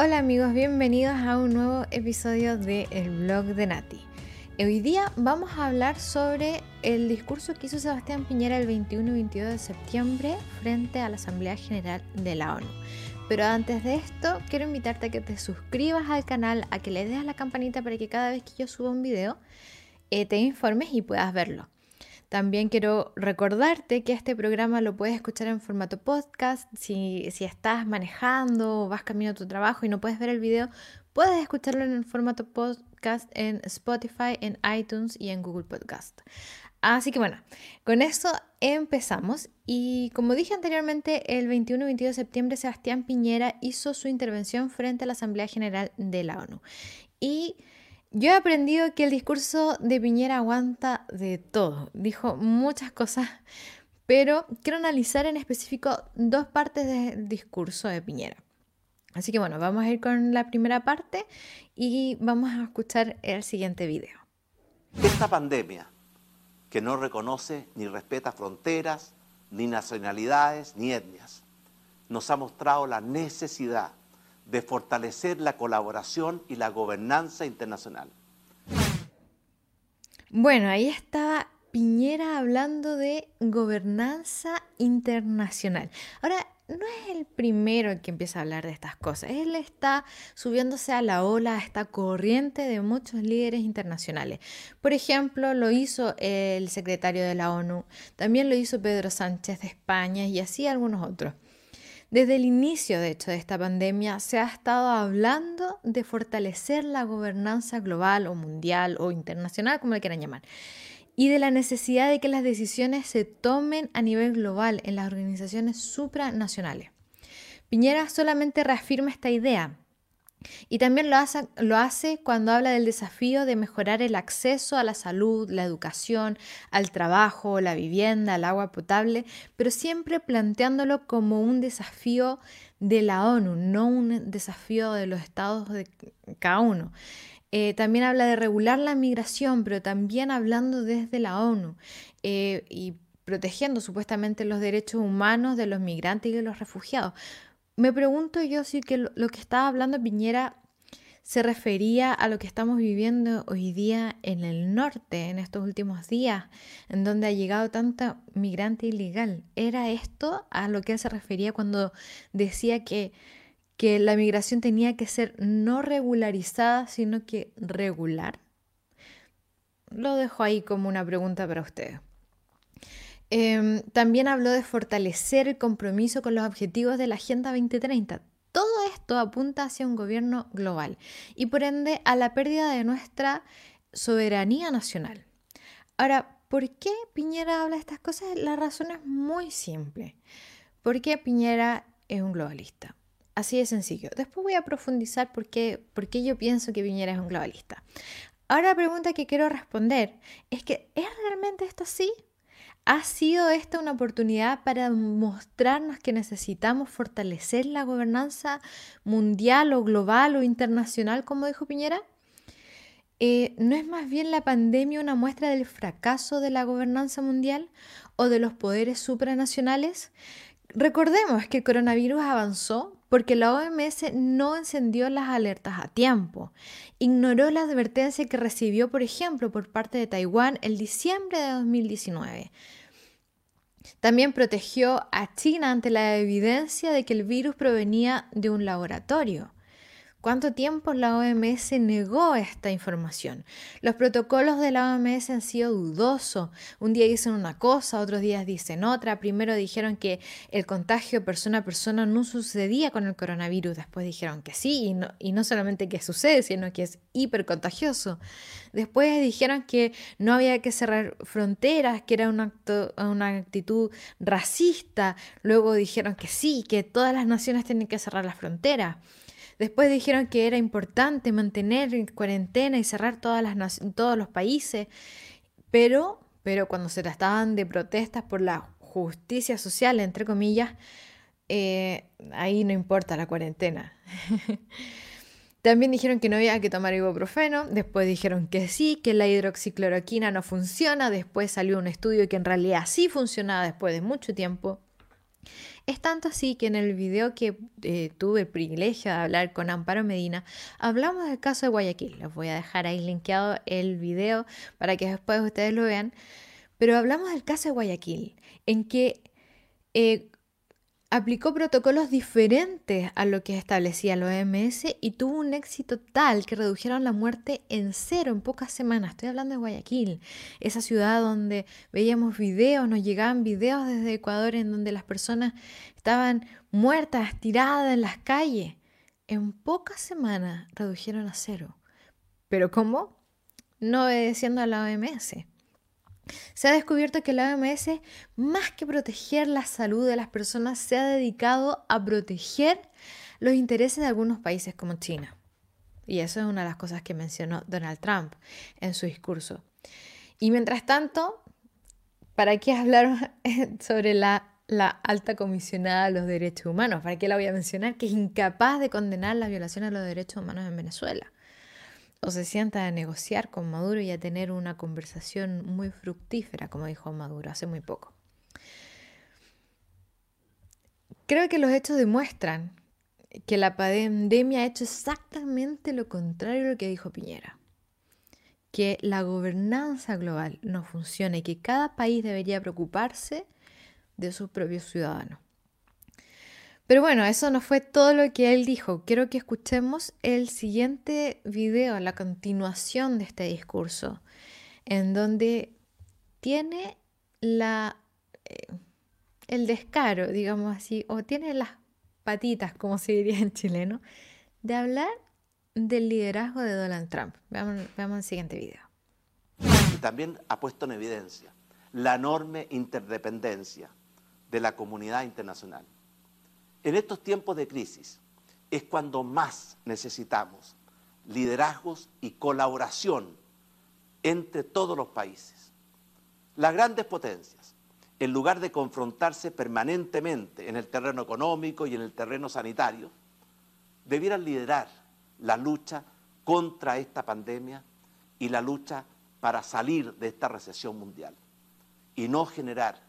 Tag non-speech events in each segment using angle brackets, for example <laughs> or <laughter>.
Hola amigos, bienvenidos a un nuevo episodio de El blog de Nati. Hoy día vamos a hablar sobre el discurso que hizo Sebastián Piñera el 21 y 22 de septiembre frente a la Asamblea General de la ONU. Pero antes de esto, quiero invitarte a que te suscribas al canal, a que le des a la campanita para que cada vez que yo suba un video eh, te informes y puedas verlo. También quiero recordarte que este programa lo puedes escuchar en formato podcast. Si, estás manejando o vas camino a tu trabajo y no puedes ver el video, puedes escucharlo en el formato podcast en Spotify, en iTunes y en Google Podcast. Así que bueno, con eso empezamos. Y como dije anteriormente, el 21 y 22 de septiembre Sebastián Piñera hizo su intervención frente a la Asamblea General de la ONU. Y yo he aprendido que el discurso de Piñera aguanta de todo. Dijo muchas cosas, pero quiero analizar en específico dos partes del discurso de Piñera. Así que bueno, vamos a ir con la primera parte y vamos a escuchar el siguiente video. Esta pandemia, que no reconoce ni respeta fronteras, ni nacionalidades, ni etnias, nos ha mostrado la necesidad de fortalecer la colaboración y la gobernanza internacional. Bueno, ahí estaba Piñera hablando de gobernanza internacional. Ahora, no es el primero que empieza a hablar de estas cosas. Él está subiéndose a la ola, a esta corriente de muchos líderes internacionales. Por ejemplo, lo hizo el secretario de la ONU, también lo hizo Pedro Sánchez de España y así algunos otros. Desde el inicio, de hecho, de esta pandemia se ha estado hablando de fortalecer la gobernanza global o mundial o internacional, como le quieran llamar, y de la necesidad de que las decisiones se tomen a nivel global en las organizaciones supranacionales. Piñera solamente reafirma esta idea, y también lo hace, cuando habla del desafío de mejorar el acceso a la salud, la educación, al trabajo, la vivienda, al agua potable, pero siempre planteándolo como un desafío de la ONU, no un desafío de los estados de cada uno. Eh, también habla de regular la migración, pero también hablando desde la ONU eh, y protegiendo supuestamente los derechos humanos de los migrantes y de los refugiados me pregunto yo si que lo, que estaba hablando Piñera se refería a lo que estamos viviendo hoy día en el norte, en estos últimos días, en donde ha llegado tanta migrante ilegal. ¿Era esto a lo que él se refería cuando decía que, que la migración tenía que ser no regularizada, sino que regular? Lo dejo ahí como una pregunta para ustedes. Em, también habló de fortalecer el compromiso con los objetivos de la Agenda 2030. Todo esto apunta hacia un gobierno global y por ende a la pérdida de nuestra soberanía nacional. Ahora, ¿por qué Piñera habla de estas cosas? La razón es muy simple. Porque Piñera es un globalista. Así de sencillo. Después voy a profundizar por qué, por qué yo pienso que Piñera es un globalista. Ahora la pregunta que quiero responder es que ¿es realmente esto así? ¿Ha sido esta una oportunidad para mostrarnos que necesitamos fortalecer la gobernanza mundial o global o internacional, como dijo Piñera? Eh, ¿No es más bien la pandemia una muestra del fracaso de la gobernanza mundial o de los poderes supranacionales? Recordemos que el coronavirus avanzó porque la OMS no encendió las alertas a tiempo. Ignoró la advertencia que recibió, por ejemplo, por parte de Taiwán el diciembre de 2019 también protegió a China ante la evidencia de que el virus provenía de un laboratorio. ¿Cuánto tiempo la OMS negó esta información? Los protocolos de la OMS han sido dudosos. Un día dicen una cosa, otros días dicen otra. Primero dijeron que el contagio persona a persona no sucedía con el coronavirus. Después dijeron que sí, y no, y no solamente que sucede, sino que es hipercontagioso. Después dijeron que no había que cerrar fronteras, que era una actitud racista. Luego dijeron que sí, que todas las naciones tienen que cerrar las fronteras. Después dijeron que era importante mantener en cuarentena y cerrar todos los países, pero, pero cuando se trataban de protestas por la justicia social, entre comillas, eh, ahí no importa la cuarentena. <laughs> También dijeron que no había que tomar ibuprofeno, después dijeron que sí, que la hidroxicloroquina no funciona, después salió un estudio que en realidad sí funcionaba después de mucho tiempo. Es tanto así que en el video que eh, tuve el privilegio de hablar con Amparo Medina, hablamos del caso de Guayaquil. Les voy a dejar ahí linkeado el video para que después ustedes lo vean. Pero hablamos del caso de Guayaquil, en que eh, aplicó protocolos diferentes a lo que establecía la OMS y tuvo un éxito tal que redujeron la muerte en cero en pocas semanas. Estoy hablando de Guayaquil, esa ciudad donde veíamos videos, nos llegaban videos desde Ecuador en donde las personas estaban muertas, tiradas en las calles. En pocas semanas redujeron a cero. ¿Pero cómo? No obedeciendo a la OMS. Se ha descubierto que la OMS, más que proteger la salud de las personas, se ha dedicado a proteger los intereses de algunos países como China. Y eso es una de las cosas que mencionó Donald Trump en su discurso. Y mientras tanto, ¿para qué hablar <laughs> sobre la, la alta comisionada de los derechos humanos? ¿Para qué la voy a mencionar? Que es incapaz de condenar la violación de los derechos humanos en Venezuela o se sienta a negociar con Maduro y a tener una conversación muy fructífera, como dijo Maduro hace muy poco. Creo que los hechos demuestran que la pandemia ha hecho exactamente lo contrario a lo que dijo Piñera. Que la gobernanza global no funciona y que cada país debería preocuparse de sus propios ciudadanos. Pero bueno, eso no fue todo lo que él dijo. Quiero que escuchemos el siguiente video, la continuación de este discurso, en donde tiene la, eh, el descaro, digamos así, o tiene las patitas, como se diría en chileno, de hablar del liderazgo de Donald Trump. Veamos, veamos el siguiente video. También ha puesto en evidencia la enorme interdependencia de la comunidad internacional en estos tiempos de crisis es cuando más necesitamos liderazgos y colaboración entre todos los países. Las grandes potencias, en lugar de confrontarse permanentemente en el terreno económico y en el terreno sanitario, debieran liderar la lucha contra esta pandemia y la lucha para salir de esta recesión mundial y no generar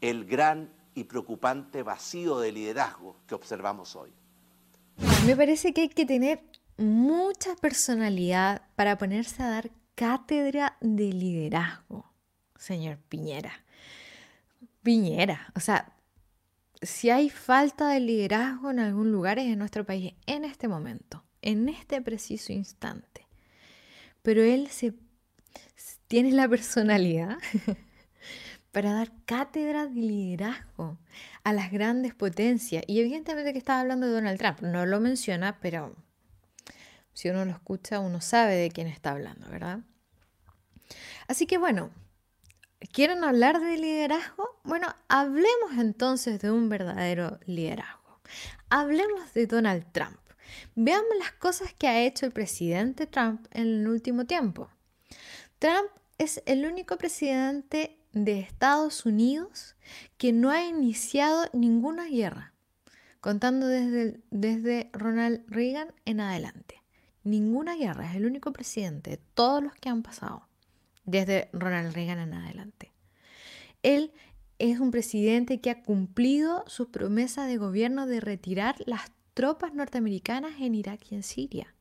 el gran y preocupante vacío de liderazgo que observamos hoy. Me parece que hay que tener mucha personalidad para ponerse a dar cátedra de liderazgo, señor Piñera. Piñera, o sea, si hay falta de liderazgo en algún lugar es en nuestro país en este momento, en este preciso instante. Pero él se tiene la personalidad para dar cátedra de liderazgo a las grandes potencias. Y evidentemente que estaba hablando de Donald Trump, no lo menciona, pero si uno lo escucha, uno sabe de quién está hablando, ¿verdad? Así que bueno, ¿quieren hablar de liderazgo? Bueno, hablemos entonces de un verdadero liderazgo. Hablemos de Donald Trump. Veamos las cosas que ha hecho el presidente Trump en el último tiempo. Trump es el único presidente de Estados Unidos que no ha iniciado ninguna guerra, contando desde, desde Ronald Reagan en adelante. Ninguna guerra, es el único presidente de todos los que han pasado desde Ronald Reagan en adelante. Él es un presidente que ha cumplido su promesa de gobierno de retirar las tropas norteamericanas en Irak y en Siria,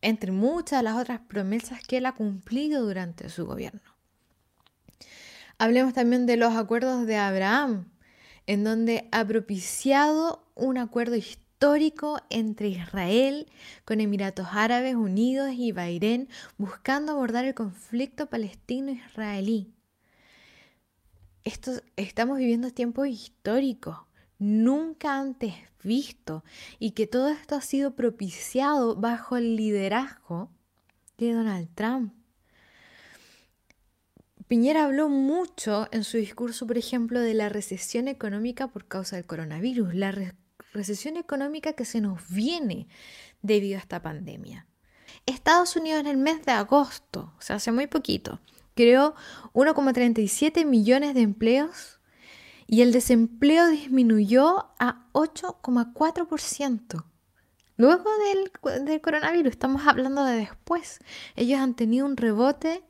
entre muchas de las otras promesas que él ha cumplido durante su gobierno. Hablemos también de los acuerdos de Abraham, en donde ha propiciado un acuerdo histórico entre Israel con Emiratos Árabes Unidos y Bahrein, buscando abordar el conflicto palestino-israelí. estamos viviendo tiempos históricos, nunca antes visto, y que todo esto ha sido propiciado bajo el liderazgo de Donald Trump. Piñera habló mucho en su discurso, por ejemplo, de la recesión económica por causa del coronavirus, la recesión económica que se nos viene debido a esta pandemia. Estados Unidos en el mes de agosto, o sea, hace muy poquito, creó 1,37 millones de empleos y el desempleo disminuyó a 8,4%. Luego del, del, coronavirus, estamos hablando de después. Ellos han tenido un rebote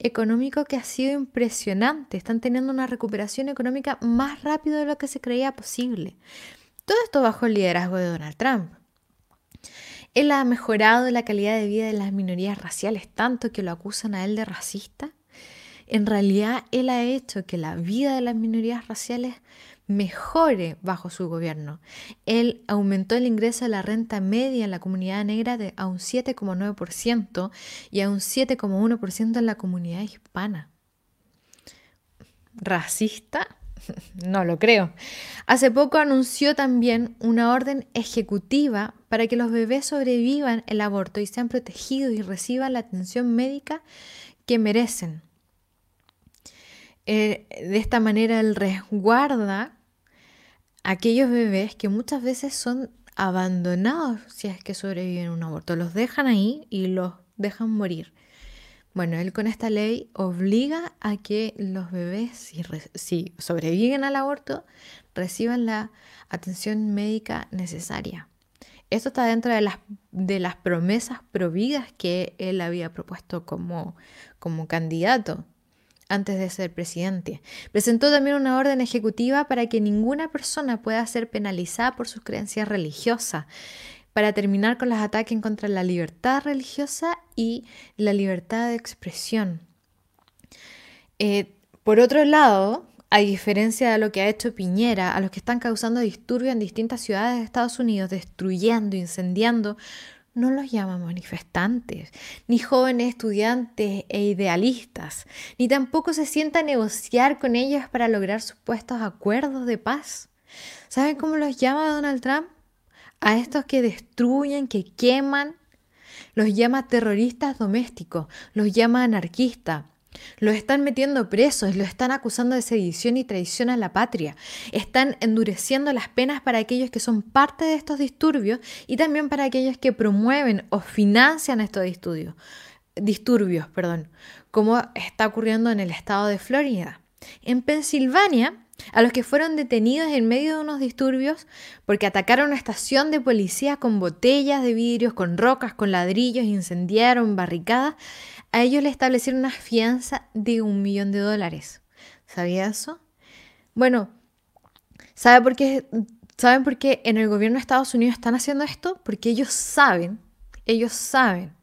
económico que ha sido impresionante. Están teniendo una recuperación económica más rápido de lo que se creía posible. Todo esto bajo el liderazgo de Donald Trump. Él ha mejorado la calidad de vida de las minorías raciales tanto que lo acusan a él de racista. En realidad, él ha hecho que la vida de las minorías raciales mejore bajo su gobierno. Él aumentó el ingreso de la renta media en la comunidad negra a un 7,9% y a un 7,1% en la comunidad hispana. ¿Racista? <laughs> No lo creo. Hace poco anunció también una orden ejecutiva para que los bebés sobrevivan el aborto y sean protegidos y reciban la atención médica que merecen. Eh, de esta manera él resguarda aquellos bebés que muchas veces son abandonados si es que sobreviven un aborto. Los dejan ahí y los dejan morir. Bueno, él con esta ley obliga a que los bebés, si, sobreviven al aborto, reciban la atención médica necesaria. Esto está dentro de las, promesas providas que él había propuesto como candidato antes de ser presidente. Presentó también una orden ejecutiva para que ninguna persona pueda ser penalizada por sus creencias religiosas, para terminar con los ataques contra la libertad religiosa y la libertad de expresión. Eh, por otro lado, a diferencia de lo que ha hecho Piñera, a los que están causando disturbios en distintas ciudades de Estados Unidos, destruyendo, incendiando, no los llama manifestantes, ni jóvenes estudiantes e idealistas, ni tampoco se sienta a negociar con ellos para lograr supuestos acuerdos de paz. ¿Saben cómo los llama Donald Trump? A estos que destruyen, que queman, los llama terroristas domésticos, los llama anarquistas, lo están metiendo presos, lo están acusando de sedición y traición a la patria. Están endureciendo las penas para aquellos que son parte de estos disturbios y también para aquellos que promueven o financian estos disturbios, disturbios perdón, como está ocurriendo en el estado de Florida. En Pensilvania, a los que fueron detenidos en medio de unos disturbios porque atacaron una estación de policía con botellas de vidrios, con rocas, con ladrillos, incendiaron barricadas, a ellos le establecieron una fianza de un millón de dólares. ¿Sabía eso? Bueno, ¿sabe por qué, ¿saben por qué en el gobierno de Estados Unidos están haciendo esto? Porque ellos saben, ellos saben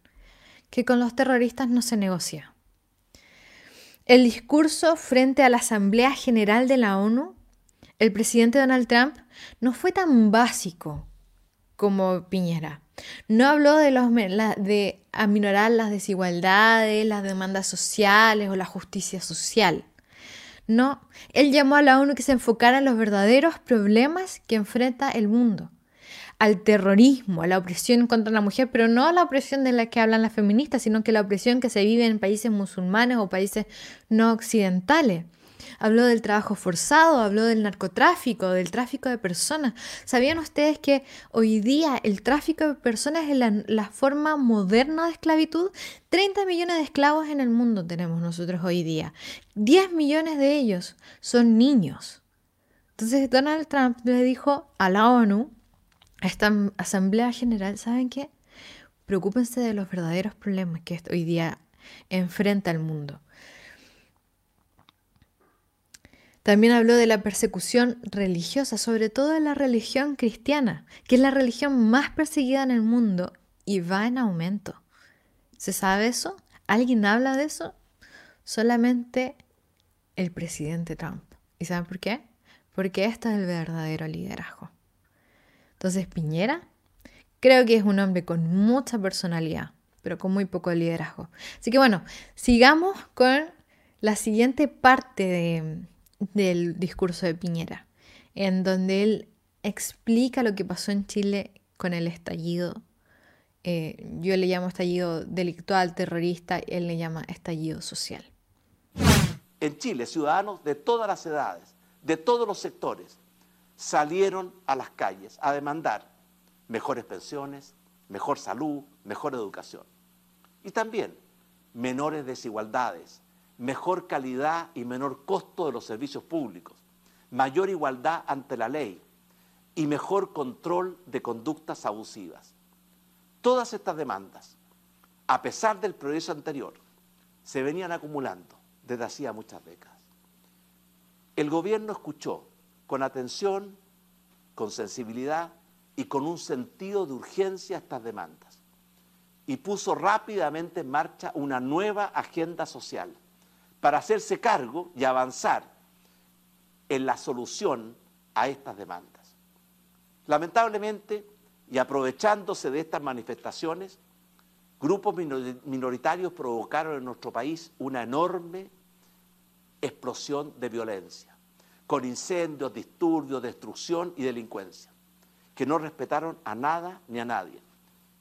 que con los terroristas no se negocia. El discurso frente a la Asamblea General de la ONU, el presidente Donald Trump no fue tan básico como Piñera. No habló de, los, de aminorar las desigualdades, las demandas sociales o la justicia social. No, él llamó a la ONU que se enfocara en los verdaderos problemas que enfrenta el mundo, al terrorismo, a la opresión contra la mujer, pero no a la opresión de la que hablan las feministas, sino que la opresión que se vive en países musulmanes o países no occidentales habló del trabajo forzado, habló del narcotráfico, del tráfico de personas. ¿Sabían ustedes que hoy día el tráfico de personas es la, forma moderna de esclavitud? 30 millones de esclavos en el mundo tenemos nosotros hoy día. 10 millones de ellos son niños. Entonces Donald Trump le dijo a la ONU, a esta Asamblea General, ¿saben qué? Preocúpense de los verdaderos problemas que hoy día enfrenta el mundo. También habló de la persecución religiosa, sobre todo de la religión cristiana, que es la religión más perseguida en el mundo y va en aumento. ¿Se sabe eso? ¿Alguien habla de eso? Solamente el presidente Trump. ¿Y saben por qué? Porque este es el verdadero liderazgo. Entonces, Piñera creo que es un hombre con mucha personalidad, pero con muy poco liderazgo. Así que bueno, sigamos con la siguiente parte de, del discurso de Piñera, en donde él explica lo que pasó en Chile con el estallido. Eh, yo le llamo estallido delictual, terrorista, él le llama estallido social. En Chile, ciudadanos de todas las edades, de todos los sectores, salieron a las calles a demandar mejores pensiones, mejor salud, mejor educación. Y también menores desigualdades, mejor calidad y menor costo de los servicios públicos, mayor igualdad ante la ley y mejor control de conductas abusivas. Todas estas demandas, a pesar del progreso anterior, se venían acumulando desde hacía muchas décadas. El gobierno escuchó con atención, con sensibilidad y con un sentido de urgencia estas demandas y puso rápidamente en marcha una nueva agenda social para hacerse cargo y avanzar en la solución a estas demandas. Lamentablemente, y aprovechándose de estas manifestaciones, grupos minoritarios provocaron en nuestro país una enorme explosión de violencia, con incendios, disturbios, destrucción y delincuencia, que no respetaron a nada ni a nadie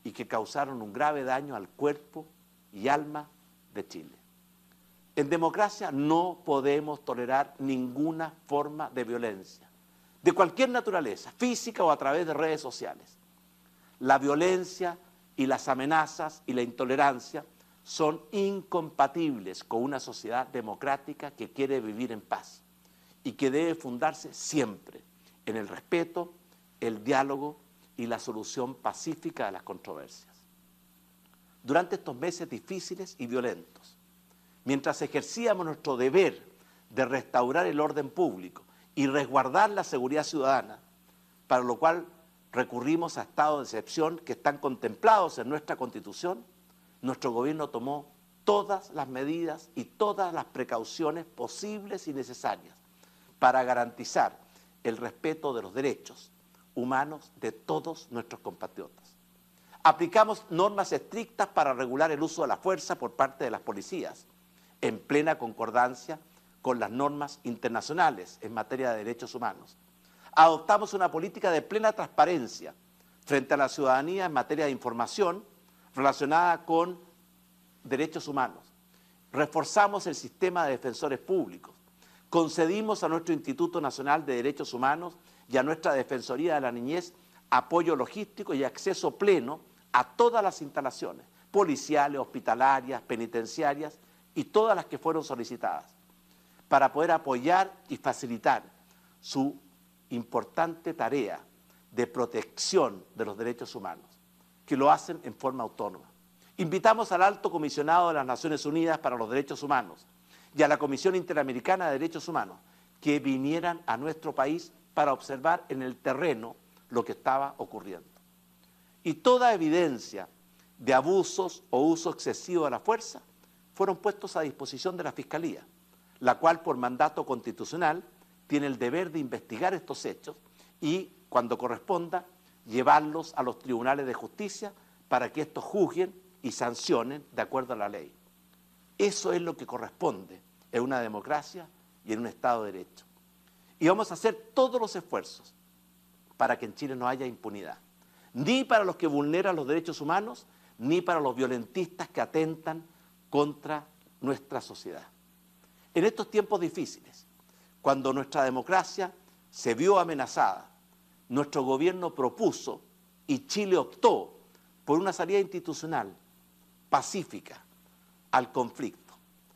y que causaron un grave daño al cuerpo y alma de Chile. En democracia no podemos tolerar ninguna forma de violencia, de cualquier naturaleza, física o a través de redes sociales. La violencia y las amenazas y la intolerancia son incompatibles con una sociedad democrática que quiere vivir en paz y que debe fundarse siempre en el respeto, el diálogo y la solución pacífica de las controversias. Durante estos meses difíciles y violentos, mientras ejercíamos nuestro deber de restaurar el orden público y resguardar la seguridad ciudadana, para lo cual recurrimos a estados de excepción que están contemplados en nuestra Constitución, nuestro gobierno tomó todas las medidas y todas las precauciones posibles y necesarias para garantizar el respeto de los derechos humanos de todos nuestros compatriotas. Aplicamos normas estrictas para regular el uso de la fuerza por parte de las policías, en plena concordancia con las normas internacionales en materia de derechos humanos. Adoptamos una política de plena transparencia frente a la ciudadanía en materia de información relacionada con derechos humanos. Reforzamos el sistema de defensores públicos. Concedimos a nuestro Instituto Nacional de Derechos Humanos y a nuestra Defensoría de la Niñez apoyo logístico y acceso pleno a todas las instalaciones policiales, hospitalarias, penitenciarias y todas las que fueron solicitadas, para poder apoyar y facilitar su importante tarea de protección de los derechos humanos, que lo hacen en forma autónoma. Invitamos al Alto Comisionado de las Naciones Unidas para los Derechos Humanos y a la Comisión Interamericana de Derechos Humanos que vinieran a nuestro país para observar en el terreno lo que estaba ocurriendo. Y toda evidencia de abusos o uso excesivo de la fuerza fueron puestos a disposición de la Fiscalía, la cual por mandato constitucional tiene el deber de investigar estos hechos y, cuando corresponda, llevarlos a los tribunales de justicia para que estos juzguen y sancionen de acuerdo a la ley. Eso es lo que corresponde en una democracia y en un Estado de Derecho. Y vamos a hacer todos los esfuerzos para que en Chile no haya impunidad, ni para los que vulneran los derechos humanos, ni para los violentistas que atentan contra nuestra sociedad. En estos tiempos difíciles, cuando nuestra democracia se vio amenazada, nuestro gobierno propuso y Chile optó por una salida institucional pacífica al conflicto,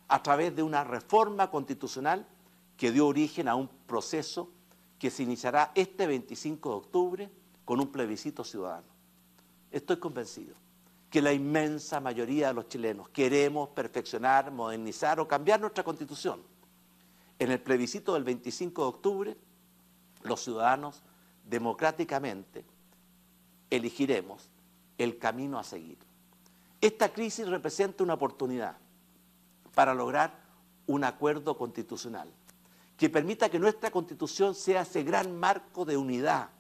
a través de una reforma constitucional que dio origen a un proceso que se iniciará este 25 de octubre con un plebiscito ciudadano. Estoy convencido que la inmensa mayoría de los chilenos queremos perfeccionar, modernizar o cambiar nuestra constitución. En el plebiscito del 25 de octubre, los ciudadanos democráticamente elegiremos el camino a seguir. Esta crisis representa una oportunidad para lograr un acuerdo constitucional que permita que nuestra constitución sea ese gran marco de unidad,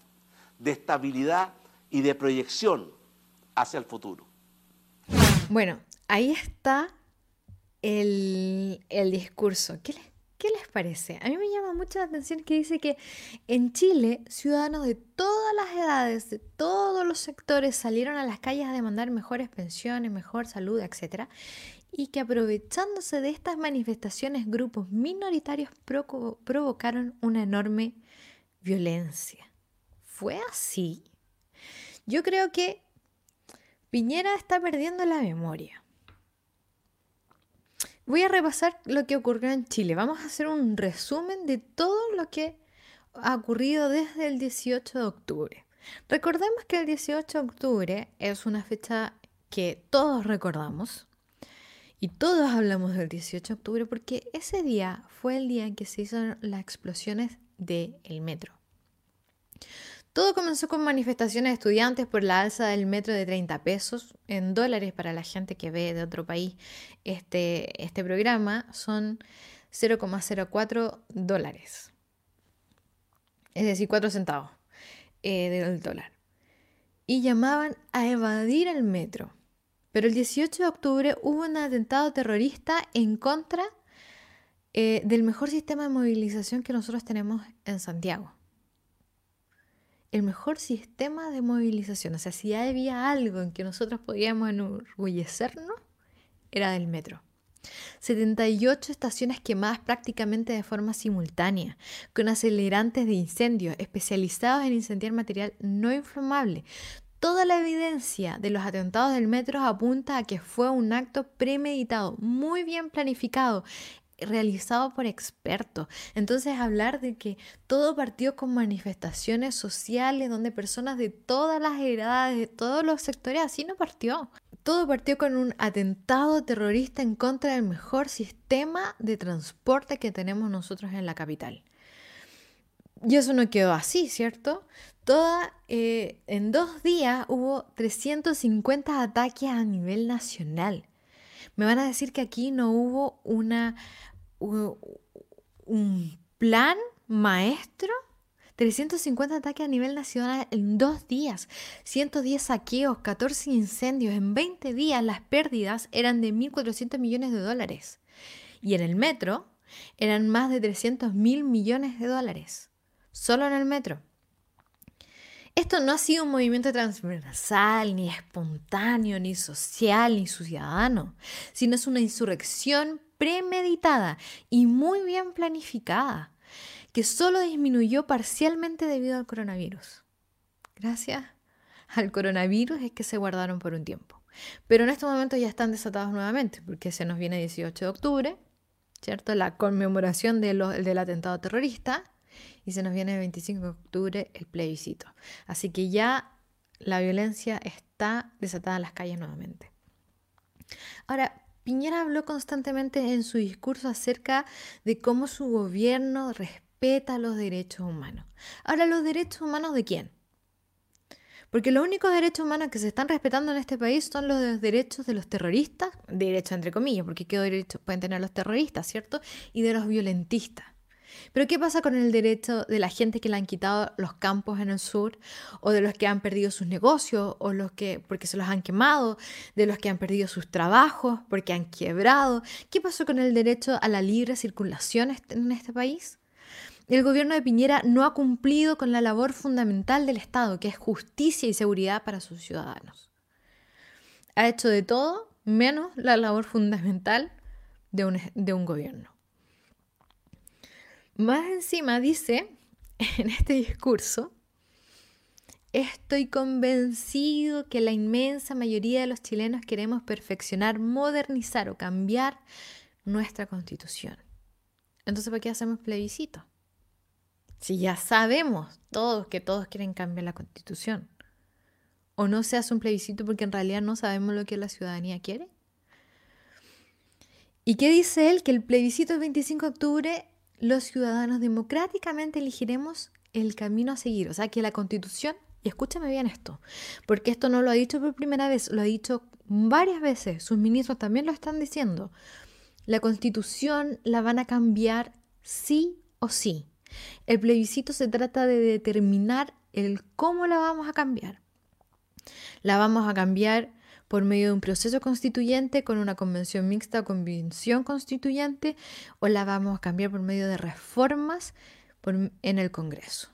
de estabilidad y de proyección hacia el futuro. Bueno, ahí está el, discurso. ¿Qué les, ¿Qué les parece? A mí me llama mucho la atención que dice que en Chile ciudadanos de todas las edades, de todos los sectores salieron a las calles a demandar mejores pensiones, mejor salud, etc. Y que aprovechándose de estas manifestaciones grupos minoritarios provocaron una enorme violencia. ¿Fue así? Yo creo que Piñera está perdiendo la memoria. Voy a repasar lo que ocurrió en Chile. Vamos a hacer un resumen de todo lo que ha ocurrido desde el 18 de octubre. Recordemos que el 18 de octubre es una fecha que todos recordamos Y todos hablamos del 18 de octubre porque ese día fue el día en que se hicieron las explosiones del metro. Todo comenzó con manifestaciones de estudiantes por la alza del metro de 30 pesos en dólares para la gente que ve de otro país este, este programa. Son 0,04 dólares. Es decir, 4 centavos eh, del dólar. Y llamaban a evadir el metro. Pero el 18 de octubre hubo un atentado terrorista en contra eh, del mejor sistema de movilización que nosotros tenemos en Santiago el mejor sistema de movilización. O sea, si había algo en que nosotros podíamos enorgullecernos, era del metro. 78 estaciones quemadas prácticamente de forma simultánea, con acelerantes de incendio especializados en incendiar material no inflamable. Toda la evidencia de los atentados del metro apunta a que fue un acto premeditado, muy bien planificado, realizado por expertos. Entonces hablar de que todo partió con manifestaciones sociales donde personas de todas las edades, de todos los sectores, así no partió. Todo partió con un atentado terrorista en contra del mejor sistema de transporte que tenemos nosotros en la capital. Y eso no quedó así, ¿cierto? Toda, eh, en dos días hubo 350 ataques a nivel nacional. Me van a decir que aquí no hubo una, un plan maestro 350 ataques a nivel nacional en dos días, 110 saqueos, 14 incendios. En 20 días las pérdidas eran de 1.400 millones de dólares. Y en el metro eran más de 300 mil millones de dólares. Solo en el metro. Esto no ha sido un movimiento transversal, ni espontáneo, ni social, ni ciudadano, sino es una insurrección premeditada y muy bien planificada, que solo disminuyó parcialmente debido al coronavirus. Gracias al coronavirus es que se guardaron por un tiempo. Pero en estos momentos ya están desatados nuevamente, porque se nos viene 18 de octubre, ¿cierto? La conmemoración del atentado terrorista, y se nos viene el 25 de octubre el plebiscito. Así que ya la violencia está desatada en las calles nuevamente. Ahora, Piñera habló constantemente en su discurso acerca de cómo su gobierno respeta los derechos humanos. Ahora, ¿los derechos humanos de quién? Porque los únicos derechos humanos que se están respetando en este país son los derechos de los terroristas, derechos entre comillas, porque qué derechos pueden tener los terroristas, ¿cierto? Y de los violentistas. Pero ¿qué pasa con el derecho de la gente que le han quitado los campos en el sur o de los que han perdido sus negocios o los que porque se los han quemado, de los que han perdido sus trabajos porque han quebrado? ¿Qué pasó con el derecho a la libre circulación en este país? El gobierno de Piñera no ha cumplido con la labor fundamental del Estado, que es justicia y seguridad para sus ciudadanos. Ha hecho de todo menos la labor fundamental de un, de un gobierno. Más encima dice <laughs> en este discurso, estoy convencido que la inmensa mayoría de los chilenos queremos perfeccionar, modernizar o cambiar nuestra constitución. Entonces, ¿para qué hacemos plebiscito? Si ya sabemos todos que todos quieren cambiar la constitución. ¿O no se hace un plebiscito porque en realidad no sabemos lo que la ciudadanía quiere? ¿Y qué dice él? Que el plebiscito del 25 de octubre los ciudadanos democráticamente elegiremos el camino a seguir. O sea, que la constitución, y escúchame bien esto, porque esto no lo ha dicho por primera vez, lo ha dicho varias veces, sus ministros también lo están diciendo. La constitución la van a cambiar sí o sí. El plebiscito se trata de determinar el cómo la vamos a cambiar. La vamos a cambiar por medio de un proceso constituyente con una convención mixta o convención constituyente o la vamos a cambiar por medio de reformas en el Congreso.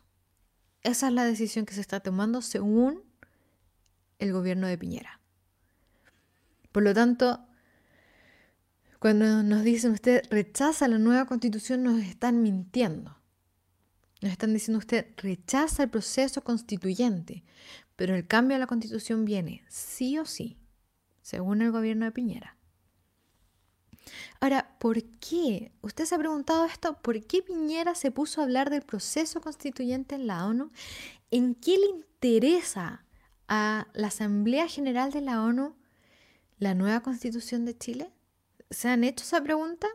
Esa es la decisión que se está tomando según el gobierno de Piñera. Por lo tanto, cuando nos dicen usted rechaza la nueva constitución, nos están mintiendo. Nos están diciendo usted rechaza el proceso constituyente, pero el cambio a la constitución viene sí o sí según el gobierno de Piñera. Ahora, ¿por qué? ¿Usted se ha preguntado esto? ¿Por qué Piñera se puso a hablar del proceso constituyente en la ONU? ¿En qué le interesa a la Asamblea General de la ONU la nueva constitución de Chile? ¿Se han hecho esa pregunta?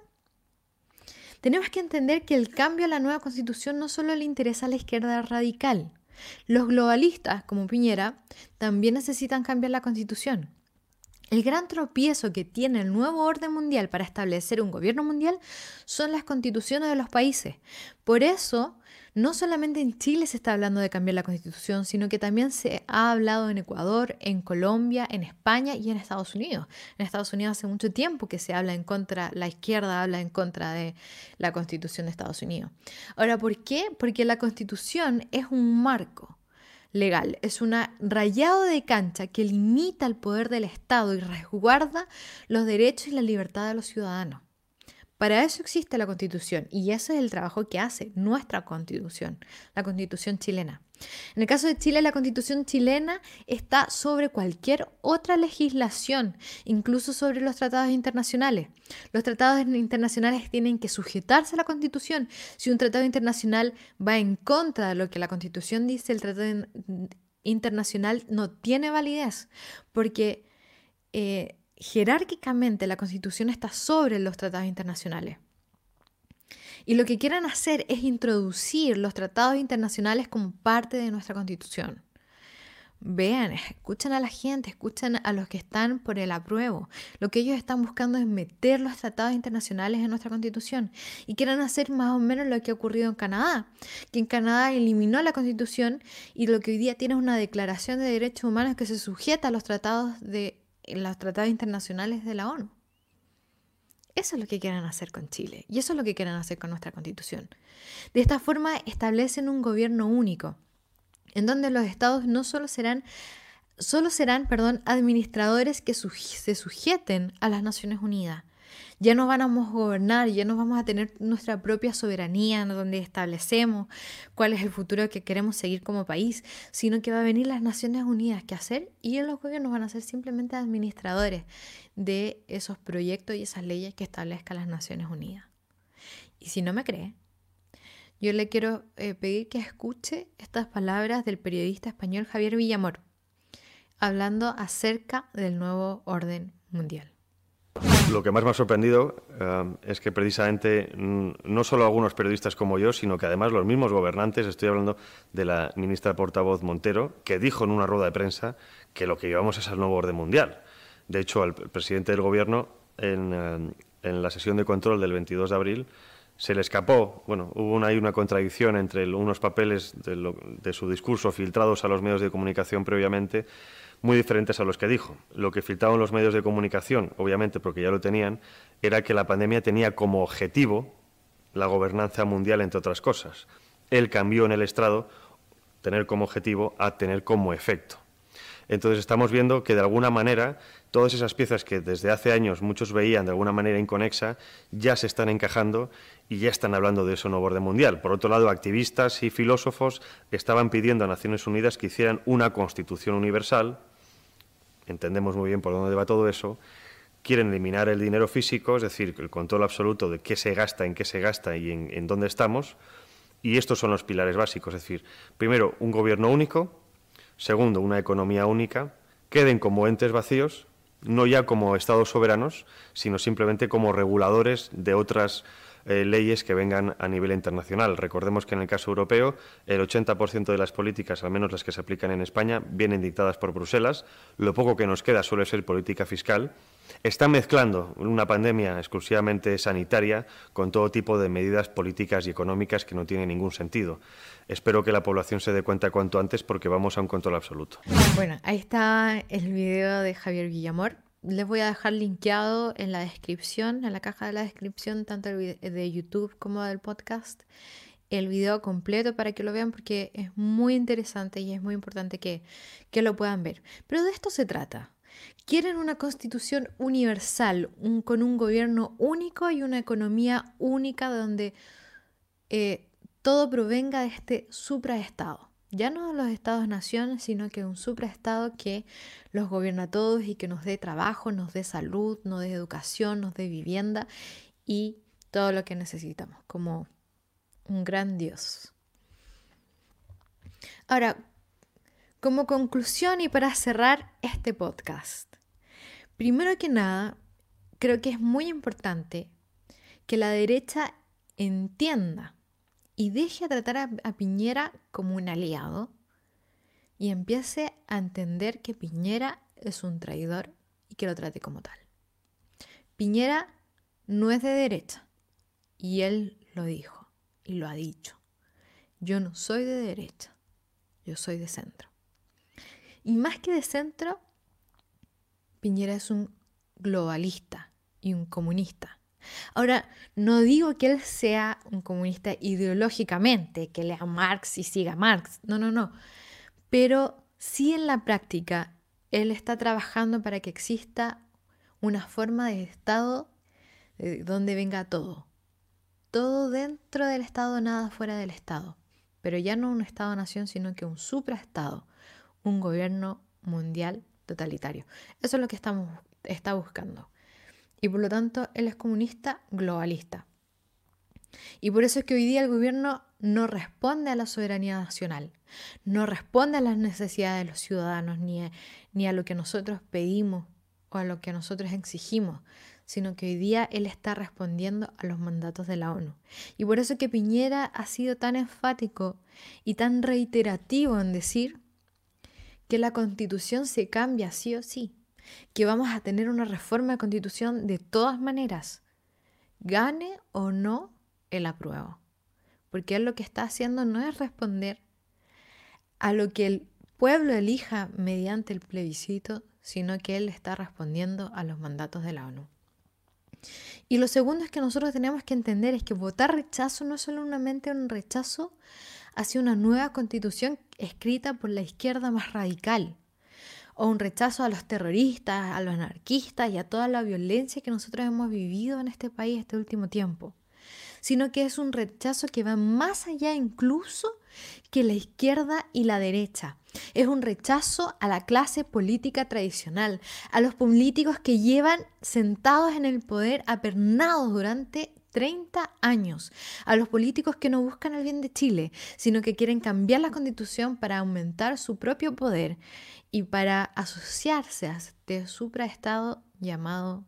Tenemos que entender que el cambio a la nueva constitución no solo le interesa a la izquierda radical. Los globalistas, como Piñera, también necesitan cambiar la constitución. El gran tropiezo que tiene el nuevo orden mundial para establecer un gobierno mundial son las constituciones de los países. Por eso, no solamente en Chile se está hablando de cambiar la constitución, sino que también se ha hablado en Ecuador, en Colombia, en España y en Estados Unidos. En Estados Unidos hace mucho tiempo que se habla en contra, la izquierda habla en contra de la constitución de Estados Unidos. Ahora, ¿por qué? Porque la constitución es un marco legal. Es un rayado de cancha que limita el poder del Estado y resguarda los derechos y la libertad de los ciudadanos. Para eso existe la Constitución y ese es el trabajo que hace nuestra Constitución, la Constitución chilena. En el caso de Chile, la constitución chilena está sobre cualquier otra legislación, incluso sobre los tratados internacionales. Los tratados internacionales tienen que sujetarse a la constitución. Si un tratado internacional va en contra de lo que la constitución dice, el tratado internacional no tiene validez, porque eh, jerárquicamente la constitución está sobre los tratados internacionales. Y lo que quieren hacer es introducir los tratados internacionales como parte de nuestra constitución. Vean, escuchen a la gente, escuchen a los que están por el apruebo. Lo que ellos están buscando es meter los tratados internacionales en nuestra constitución y quieren hacer más o menos lo que ha ocurrido en Canadá, que en Canadá eliminó la constitución y lo que hoy día tiene es una declaración de derechos humanos que se sujeta a los tratados, de, los tratados internacionales de la ONU. Eso es lo que quieren hacer con Chile y eso es lo que quieren hacer con nuestra constitución. De esta forma establecen un gobierno único, en donde los estados no solo serán, solo serán perdón, administradores que se sujeten a las Naciones Unidas, ya no vamos a gobernar, ya no vamos a tener nuestra propia soberanía, donde establecemos cuál es el futuro que queremos seguir como país, sino que va a venir las Naciones Unidas que hacer y los gobiernos van a ser simplemente administradores de esos proyectos y esas leyes que establezcan las Naciones Unidas. Y si no me cree, yo le quiero eh, pedir que escuche estas palabras del periodista español Javier Villamor, hablando acerca del nuevo orden mundial. Lo que más me ha sorprendido eh, es que precisamente mm, no solo algunos periodistas como yo, sino que además los mismos gobernantes, estoy hablando de la ministra portavoz Montero, que dijo en una rueda de prensa que lo que llevamos es el nuevo orden mundial. De hecho, al presidente del gobierno, en, eh, la sesión de control del 22 de abril, se le escapó, bueno, hubo una, una contradicción entre unos papeles de su discurso filtrados a los medios de comunicación previamente muy diferentes a los que dijo. Lo que filtraban los medios de comunicación, obviamente porque ya lo tenían, era que la pandemia tenía como objetivo la gobernanza mundial, entre otras cosas. Él cambió en el estrado tener como objetivo a tener como efecto. Entonces estamos viendo que de alguna manera todas esas piezas que desde hace años muchos veían de alguna manera inconexa ya se están encajando y ya están hablando de eso nuevo orden mundial. Por otro lado, activistas y filósofos estaban pidiendo a Naciones Unidas que hicieran una constitución universal entendemos muy bien por dónde va todo eso, quieren eliminar el dinero físico, es decir, el control absoluto de qué se gasta, en qué se gasta y en, dónde estamos. Y estos son los pilares básicos, es decir, primero, un gobierno único, segundo, una economía única, queden como entes vacíos, no ya como estados soberanos, sino simplemente como reguladores de otras eh, leyes que vengan a nivel internacional. Recordemos que en el caso europeo el 80% de las políticas, al menos las que se aplican en España, vienen dictadas por Bruselas. Lo poco que nos queda suele ser política fiscal. Están mezclando una pandemia exclusivamente sanitaria con todo tipo de medidas políticas y económicas que no tienen ningún sentido. Espero que la población se dé cuenta cuanto antes porque vamos a un control absoluto. Bueno, ahí está el video de Javier Guillamor les voy a dejar linkeado en la descripción, en la caja de la descripción, tanto de YouTube como del podcast, el video completo para que lo vean porque es muy interesante y es muy importante que, lo puedan ver. Pero de esto se trata. Quieren una constitución universal, con un gobierno único y una economía única donde eh, todo provenga de este supraestado ya no los estados-naciones, sino que un supraestado que los gobierna a todos y que nos dé trabajo, nos dé salud, nos dé educación, nos dé vivienda y todo lo que necesitamos, como un gran Dios. Ahora, como conclusión y para cerrar este podcast, primero que nada, creo que es muy importante que la derecha entienda y deje a tratar a, a Piñera como un aliado y empiece a entender que Piñera es un traidor y que lo trate como tal. Piñera no es de derecha y él lo dijo y lo ha dicho. Yo no soy de derecha, yo soy de centro. Y más que de centro, Piñera es un globalista y un comunista. Ahora, no digo que él sea un comunista ideológicamente, que lea Marx y siga Marx, no, no, no. Pero sí en la práctica, él está trabajando para que exista una forma de Estado donde venga todo. Todo dentro del Estado, nada fuera del Estado. Pero ya no un Estado-nación, sino que un supraestado, un gobierno mundial totalitario. Eso es lo que estamos, está buscando. Y por lo tanto, él es comunista globalista. Y por eso es que hoy día el gobierno no responde a la soberanía nacional, no responde a las necesidades de los ciudadanos, ni a, ni a lo que nosotros pedimos o a lo que nosotros exigimos, sino que hoy día él está respondiendo a los mandatos de la ONU. Y por eso que Piñera ha sido tan enfático y tan reiterativo en decir que la constitución se cambia sí o sí, que vamos a tener una reforma de constitución de todas maneras, gane o no el apruebo. Porque él lo que está haciendo no es responder a lo que el pueblo elija mediante el plebiscito, sino que él está respondiendo a los mandatos de la ONU. Y lo segundo es que nosotros tenemos que entender es que votar rechazo no es solamente un rechazo hacia una nueva constitución escrita por la izquierda más radical, o un rechazo a los terroristas, a los anarquistas y a toda la violencia que nosotros hemos vivido en este país este último tiempo, sino que es un rechazo que va más allá incluso que la izquierda y la derecha. Es un rechazo a la clase política tradicional, a los políticos que llevan sentados en el poder apernados durante 30 años, a los políticos que no buscan el bien de Chile, sino que quieren cambiar la constitución para aumentar su propio poder y para asociarse a este supraestado llamado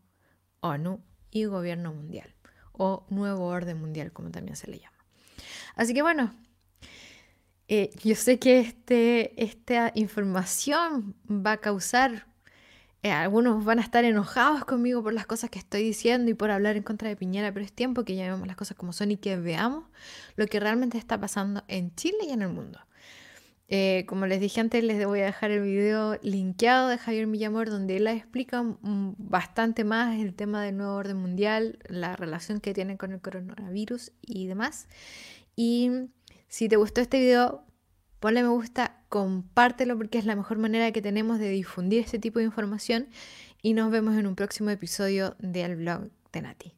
ONU y Gobierno Mundial, o Nuevo Orden Mundial, como también se le llama. Así que bueno, eh, yo sé que este, esta información va a causar, eh, algunos van a estar enojados conmigo por las cosas que estoy diciendo y por hablar en contra de Piñera, pero es tiempo que llamemos las cosas como son y que veamos lo que realmente está pasando en Chile y en el mundo. Eh, como les dije antes, les voy a dejar el video linkeado de Javier Millamor, donde él explica bastante más el tema del nuevo orden mundial, la relación que tiene con el coronavirus y demás. Y si te gustó este video, ponle me gusta, compártelo porque es la mejor manera que tenemos de difundir este tipo de información y nos vemos en un próximo episodio del blog de Nati.